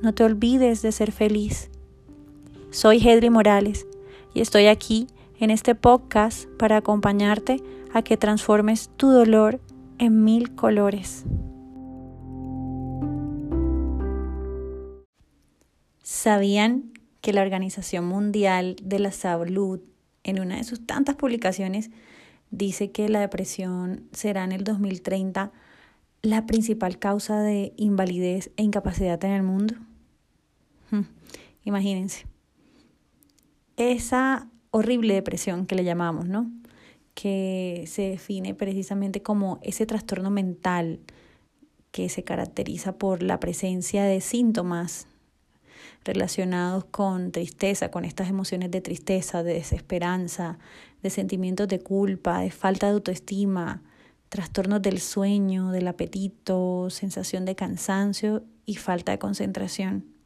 No te olvides de ser feliz. Soy Hedri Morales y estoy aquí en este podcast para acompañarte a que transformes tu dolor en mil colores. ¿Sabían que la Organización Mundial de la Salud, en una de sus tantas publicaciones, dice que la depresión será en el 2030 la principal causa de invalidez e incapacidad en el mundo? Imagínense. Esa horrible depresión que le llamamos, ¿no? Que se define precisamente como ese trastorno mental que se caracteriza por la presencia de síntomas relacionados con tristeza, con estas emociones de tristeza, de desesperanza, de sentimientos de culpa, de falta de autoestima, trastornos del sueño, del apetito, sensación de cansancio y falta de concentración.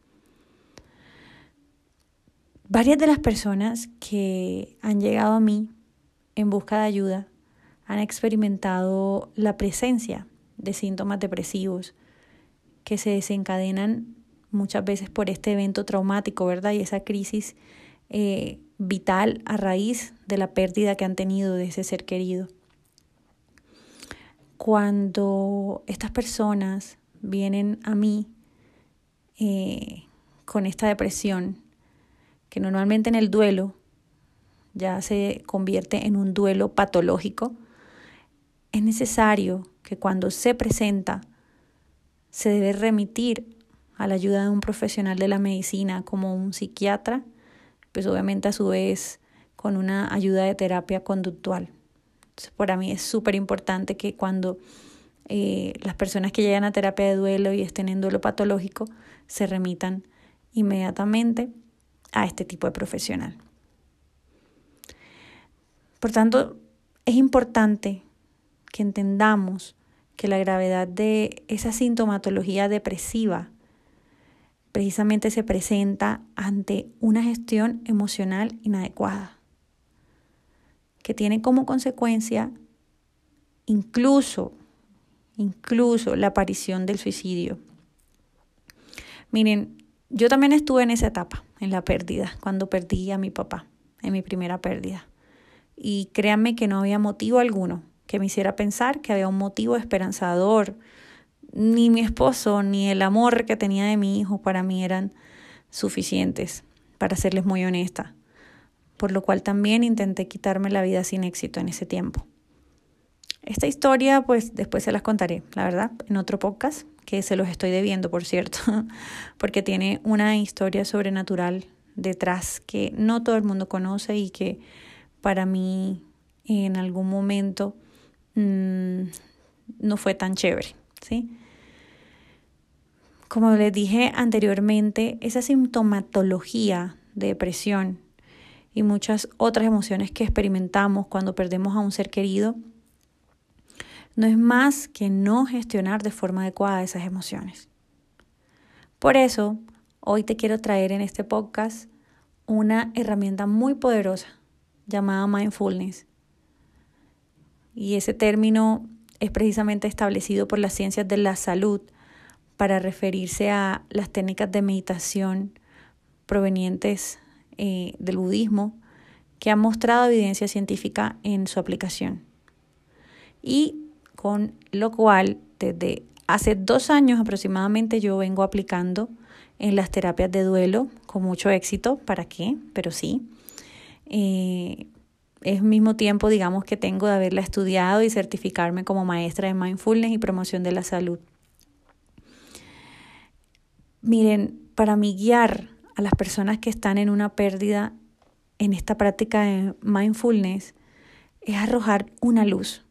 Varias de las personas que han llegado a mí en busca de ayuda han experimentado la presencia de síntomas depresivos que se desencadenan muchas veces por este evento traumático, ¿verdad? Y esa crisis eh, vital a raíz de la pérdida que han tenido de ese ser querido cuando estas personas vienen a mí eh, con esta depresión, que normalmente en el duelo ya se convierte en un duelo patológico, es necesario que cuando se presenta se debe remitir a la ayuda de un profesional de la medicina como un psiquiatra, pues obviamente a su vez con una ayuda de terapia conductual. Para mí es súper importante que cuando eh, las personas que llegan a terapia de duelo y estén en duelo patológico se remitan inmediatamente a este tipo de profesional. Por tanto, es importante que entendamos que la gravedad de esa sintomatología depresiva precisamente se presenta ante una gestión emocional inadecuada que tiene como consecuencia incluso, incluso la aparición del suicidio. Miren, yo también estuve en esa etapa, en la pérdida, cuando perdí a mi papá, en mi primera pérdida. Y créanme que no había motivo alguno que me hiciera pensar que había un motivo esperanzador. Ni mi esposo, ni el amor que tenía de mi hijo para mí eran suficientes, para serles muy honesta por lo cual también intenté quitarme la vida sin éxito en ese tiempo. Esta historia, pues después se las contaré, la verdad, en otro podcast, que se los estoy debiendo, por cierto, porque tiene una historia sobrenatural detrás que no todo el mundo conoce y que para mí en algún momento mm, no fue tan chévere, ¿sí? Como les dije anteriormente, esa sintomatología de depresión y muchas otras emociones que experimentamos cuando perdemos a un ser querido, no es más que no gestionar de forma adecuada esas emociones. Por eso, hoy te quiero traer en este podcast una herramienta muy poderosa llamada mindfulness. Y ese término es precisamente establecido por las ciencias de la salud para referirse a las técnicas de meditación provenientes eh, del budismo que han mostrado evidencia científica en su aplicación. Y con lo cual, desde hace dos años aproximadamente, yo vengo aplicando en las terapias de duelo con mucho éxito. ¿Para qué? Pero sí. Eh, es mismo tiempo, digamos, que tengo de haberla estudiado y certificarme como maestra de mindfulness y promoción de la salud. Miren, para mí guiar a las personas que están en una pérdida en esta práctica de mindfulness es arrojar una luz,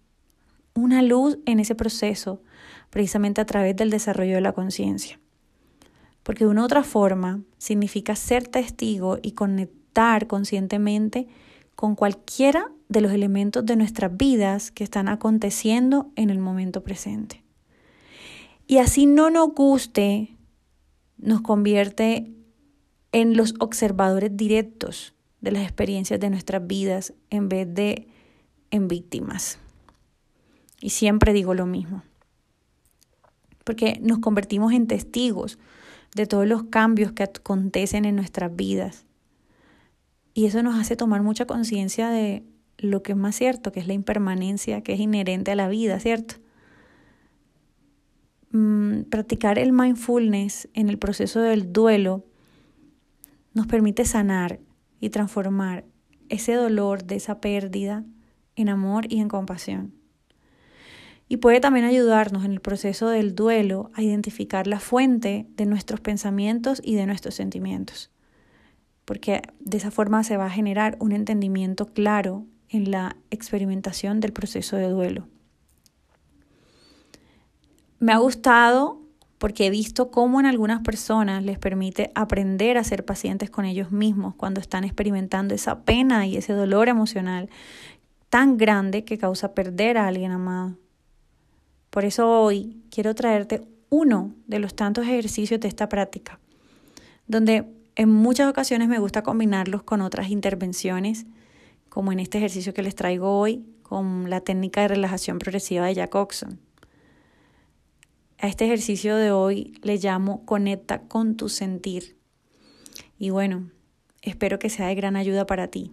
una luz en ese proceso, precisamente a través del desarrollo de la conciencia. Porque de una u otra forma significa ser testigo y conectar conscientemente con cualquiera de los elementos de nuestras vidas que están aconteciendo en el momento presente. Y así no nos guste, nos convierte en los observadores directos de las experiencias de nuestras vidas en vez de en víctimas. Y siempre digo lo mismo, porque nos convertimos en testigos de todos los cambios que acontecen en nuestras vidas. Y eso nos hace tomar mucha conciencia de lo que es más cierto, que es la impermanencia que es inherente a la vida, ¿cierto? Mm, practicar el mindfulness en el proceso del duelo nos permite sanar y transformar ese dolor de esa pérdida en amor y en compasión. Y puede también ayudarnos en el proceso del duelo a identificar la fuente de nuestros pensamientos y de nuestros sentimientos, porque de esa forma se va a generar un entendimiento claro en la experimentación del proceso de duelo. Me ha gustado porque he visto cómo en algunas personas les permite aprender a ser pacientes con ellos mismos cuando están experimentando esa pena y ese dolor emocional tan grande que causa perder a alguien amado. Por eso hoy quiero traerte uno de los tantos ejercicios de esta práctica, donde en muchas ocasiones me gusta combinarlos con otras intervenciones, como en este ejercicio que les traigo hoy, con la técnica de relajación progresiva de Jack Oxon. A este ejercicio de hoy le llamo Conecta con tu sentir. Y bueno, espero que sea de gran ayuda para ti.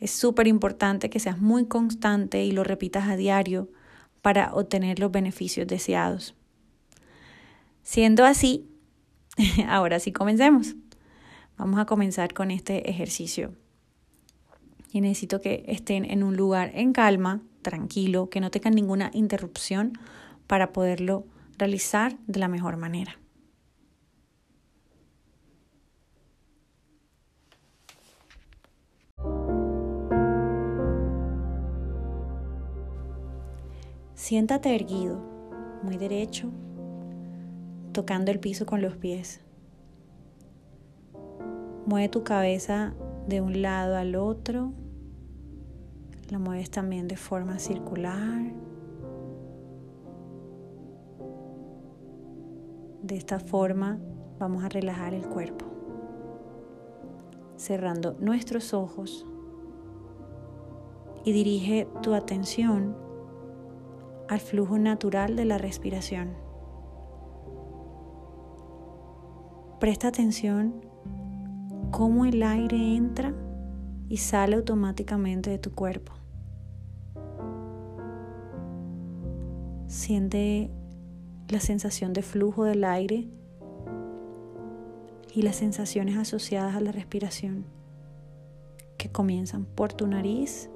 Es súper importante que seas muy constante y lo repitas a diario para obtener los beneficios deseados. Siendo así, ahora sí comencemos. Vamos a comenzar con este ejercicio. Y necesito que estén en un lugar en calma, tranquilo, que no tengan ninguna interrupción para poderlo realizar de la mejor manera. Siéntate erguido, muy derecho, tocando el piso con los pies. Mueve tu cabeza de un lado al otro. La mueves también de forma circular. De esta forma vamos a relajar el cuerpo, cerrando nuestros ojos y dirige tu atención al flujo natural de la respiración. Presta atención cómo el aire entra y sale automáticamente de tu cuerpo. Siente la sensación de flujo del aire y las sensaciones asociadas a la respiración que comienzan por tu nariz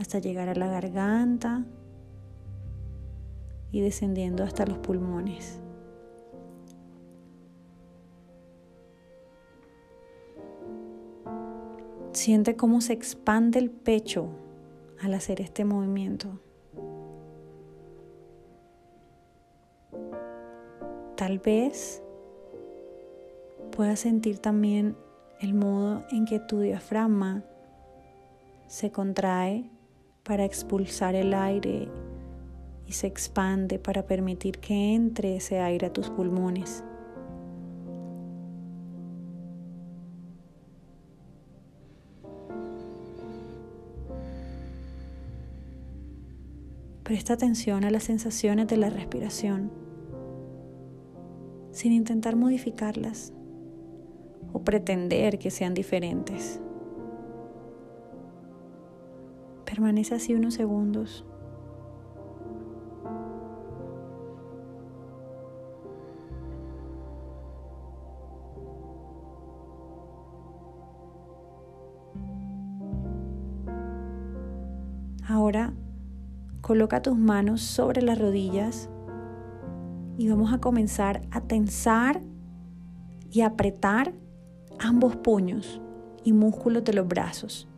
hasta llegar a la garganta y descendiendo hasta los pulmones. Siente cómo se expande el pecho al hacer este movimiento. Tal vez puedas sentir también el modo en que tu diafragma se contrae para expulsar el aire y se expande para permitir que entre ese aire a tus pulmones. Presta atención a las sensaciones de la respiración sin intentar modificarlas o pretender que sean diferentes. Permanece así unos segundos. Ahora coloca tus manos sobre las rodillas y vamos a comenzar a tensar y apretar ambos puños y músculos de los brazos.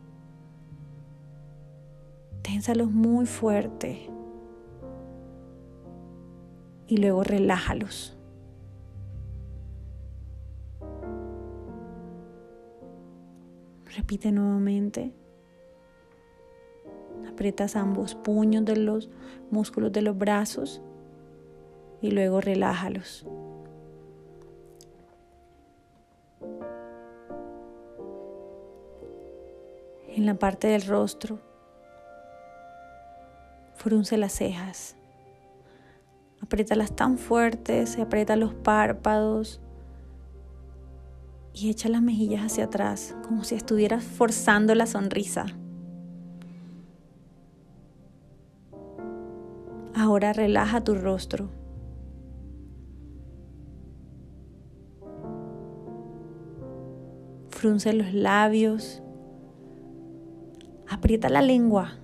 Ténsalos muy fuerte y luego relájalos. Repite nuevamente. Aprietas ambos puños de los músculos de los brazos y luego relájalos. En la parte del rostro, frunce las cejas. Apriétalas tan fuertes, aprieta los párpados y echa las mejillas hacia atrás, como si estuvieras forzando la sonrisa. Ahora relaja tu rostro. Frunce los labios. Aprieta la lengua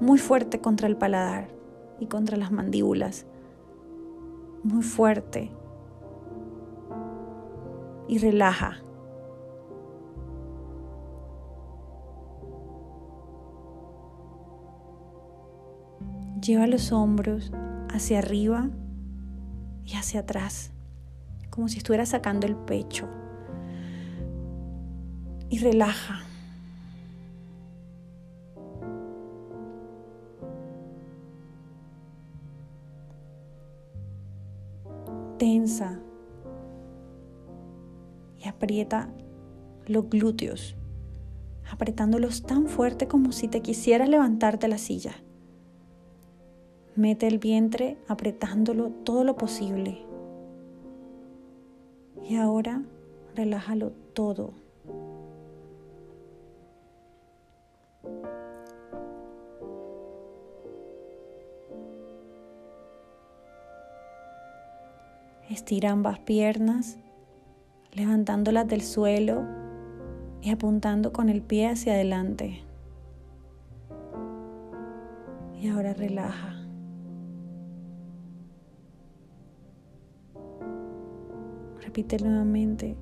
muy fuerte contra el paladar y contra las mandíbulas. Muy fuerte. Y relaja. Lleva los hombros hacia arriba y hacia atrás, como si estuviera sacando el pecho. Y relaja. Aprieta los glúteos, apretándolos tan fuerte como si te quisieras levantarte la silla. Mete el vientre apretándolo todo lo posible. Y ahora relájalo todo. Estira ambas piernas, levantándolas del suelo y apuntando con el pie hacia adelante. Y ahora relaja. Repite nuevamente.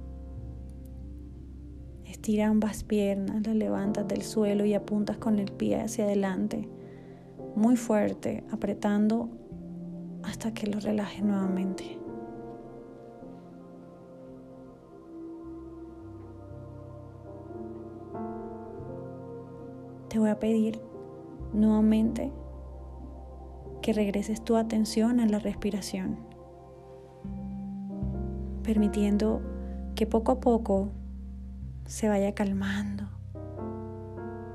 Estira ambas piernas, las levantas del suelo y apuntas con el pie hacia adelante, muy fuerte, apretando hasta que lo relajes nuevamente. Te voy a pedir nuevamente que regreses tu atención a la respiración permitiendo que poco a poco se vaya calmando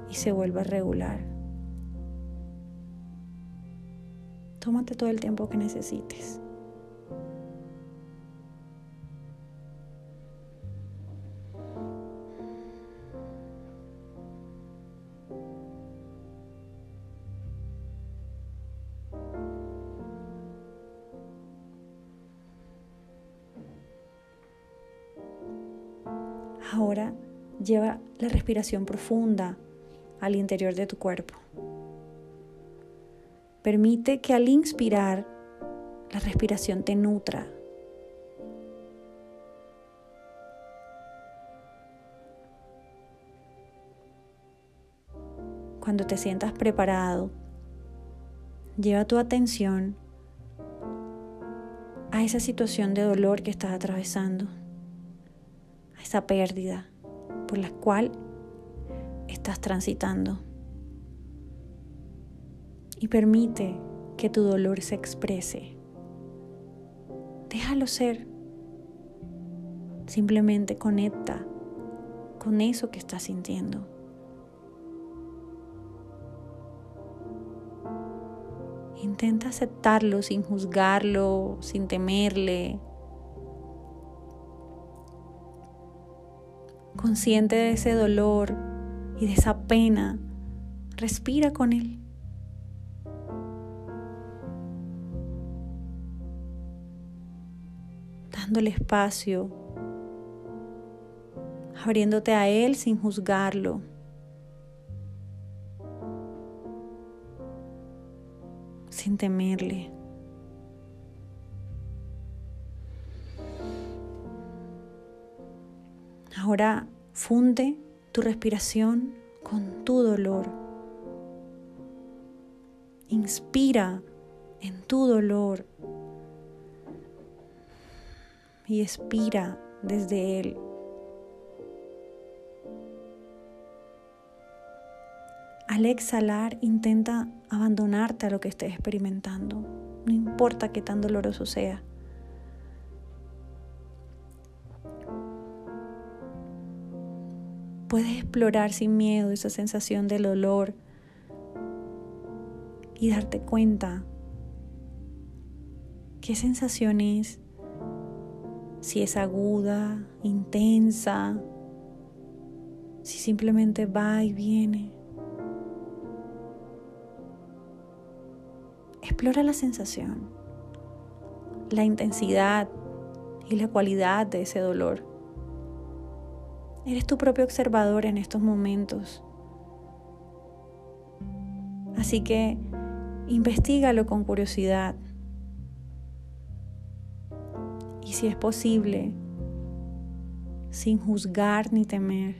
y se vuelva regular. Tómate todo el tiempo que necesites. Ahora lleva la respiración profunda al interior de tu cuerpo. Permite que al inspirar la respiración te nutra. Cuando te sientas preparado, lleva tu atención a esa situación de dolor que estás atravesando esa pérdida por la cual estás transitando. Y permite que tu dolor se exprese. Déjalo ser. Simplemente conecta con eso que estás sintiendo. Intenta aceptarlo sin juzgarlo, sin temerle, consciente de ese dolor y de esa pena, respira con él. Dándole espacio, abriéndote a él sin juzgarlo. en temerle. Ahora funde tu respiración con tu dolor. Inspira en tu dolor y expira desde él. Al exhalar, intenta abandonarte a lo que estés experimentando, no importa qué tan doloroso sea. Puedes explorar sin miedo esa sensación del dolor y darte cuenta qué sensación es, si es aguda, intensa, si simplemente va y viene. Explora la sensación, la intensidad y la cualidad de ese dolor. Eres tu propio observador en estos momentos. Así que investigalo con curiosidad. Y si es posible, sin juzgar ni temer.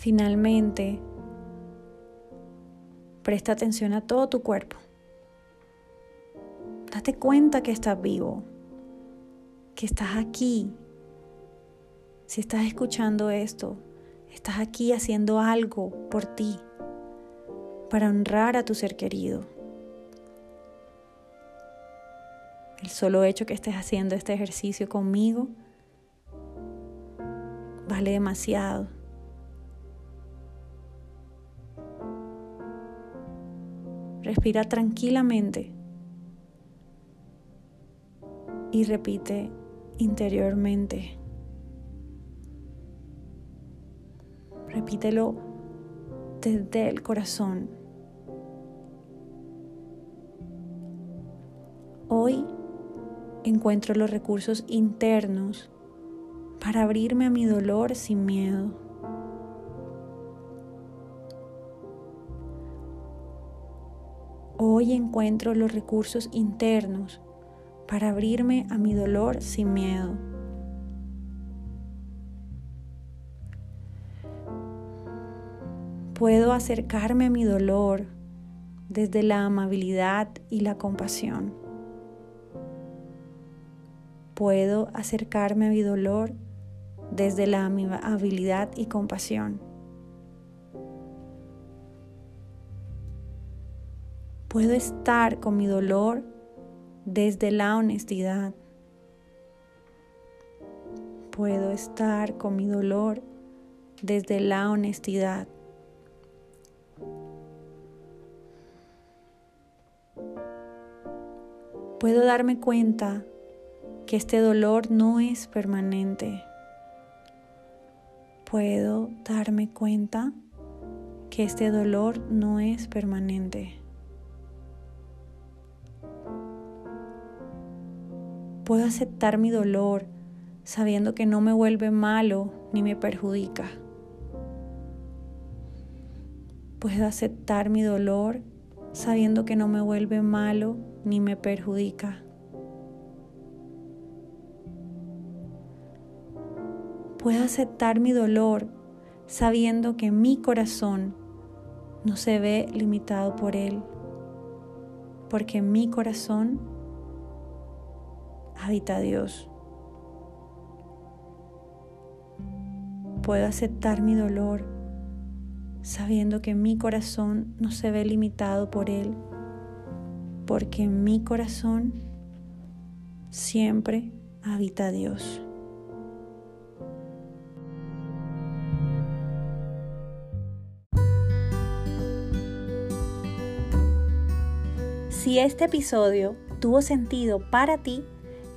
Finalmente, presta atención a todo tu cuerpo. Date cuenta que estás vivo, que estás aquí. Si estás escuchando esto, estás aquí haciendo algo por ti, para honrar a tu ser querido. El solo hecho que estés haciendo este ejercicio conmigo vale demasiado. Respira tranquilamente y repite interiormente. Repítelo desde el corazón. Hoy encuentro los recursos internos para abrirme a mi dolor sin miedo. Hoy encuentro los recursos internos para abrirme a mi dolor sin miedo. Puedo acercarme a mi dolor desde la amabilidad y la compasión. Puedo acercarme a mi dolor desde la amabilidad y compasión. Puedo estar con mi dolor desde la honestidad. Puedo estar con mi dolor desde la honestidad. Puedo darme cuenta que este dolor no es permanente. Puedo darme cuenta que este dolor no es permanente. Puedo aceptar mi dolor sabiendo que no me vuelve malo ni me perjudica. Puedo aceptar mi dolor sabiendo que no me vuelve malo ni me perjudica. Puedo aceptar mi dolor sabiendo que mi corazón no se ve limitado por él, porque mi corazón habita Dios. Puedo aceptar mi dolor sabiendo que mi corazón no se ve limitado por él, porque en mi corazón siempre habita Dios. Si este episodio tuvo sentido para ti,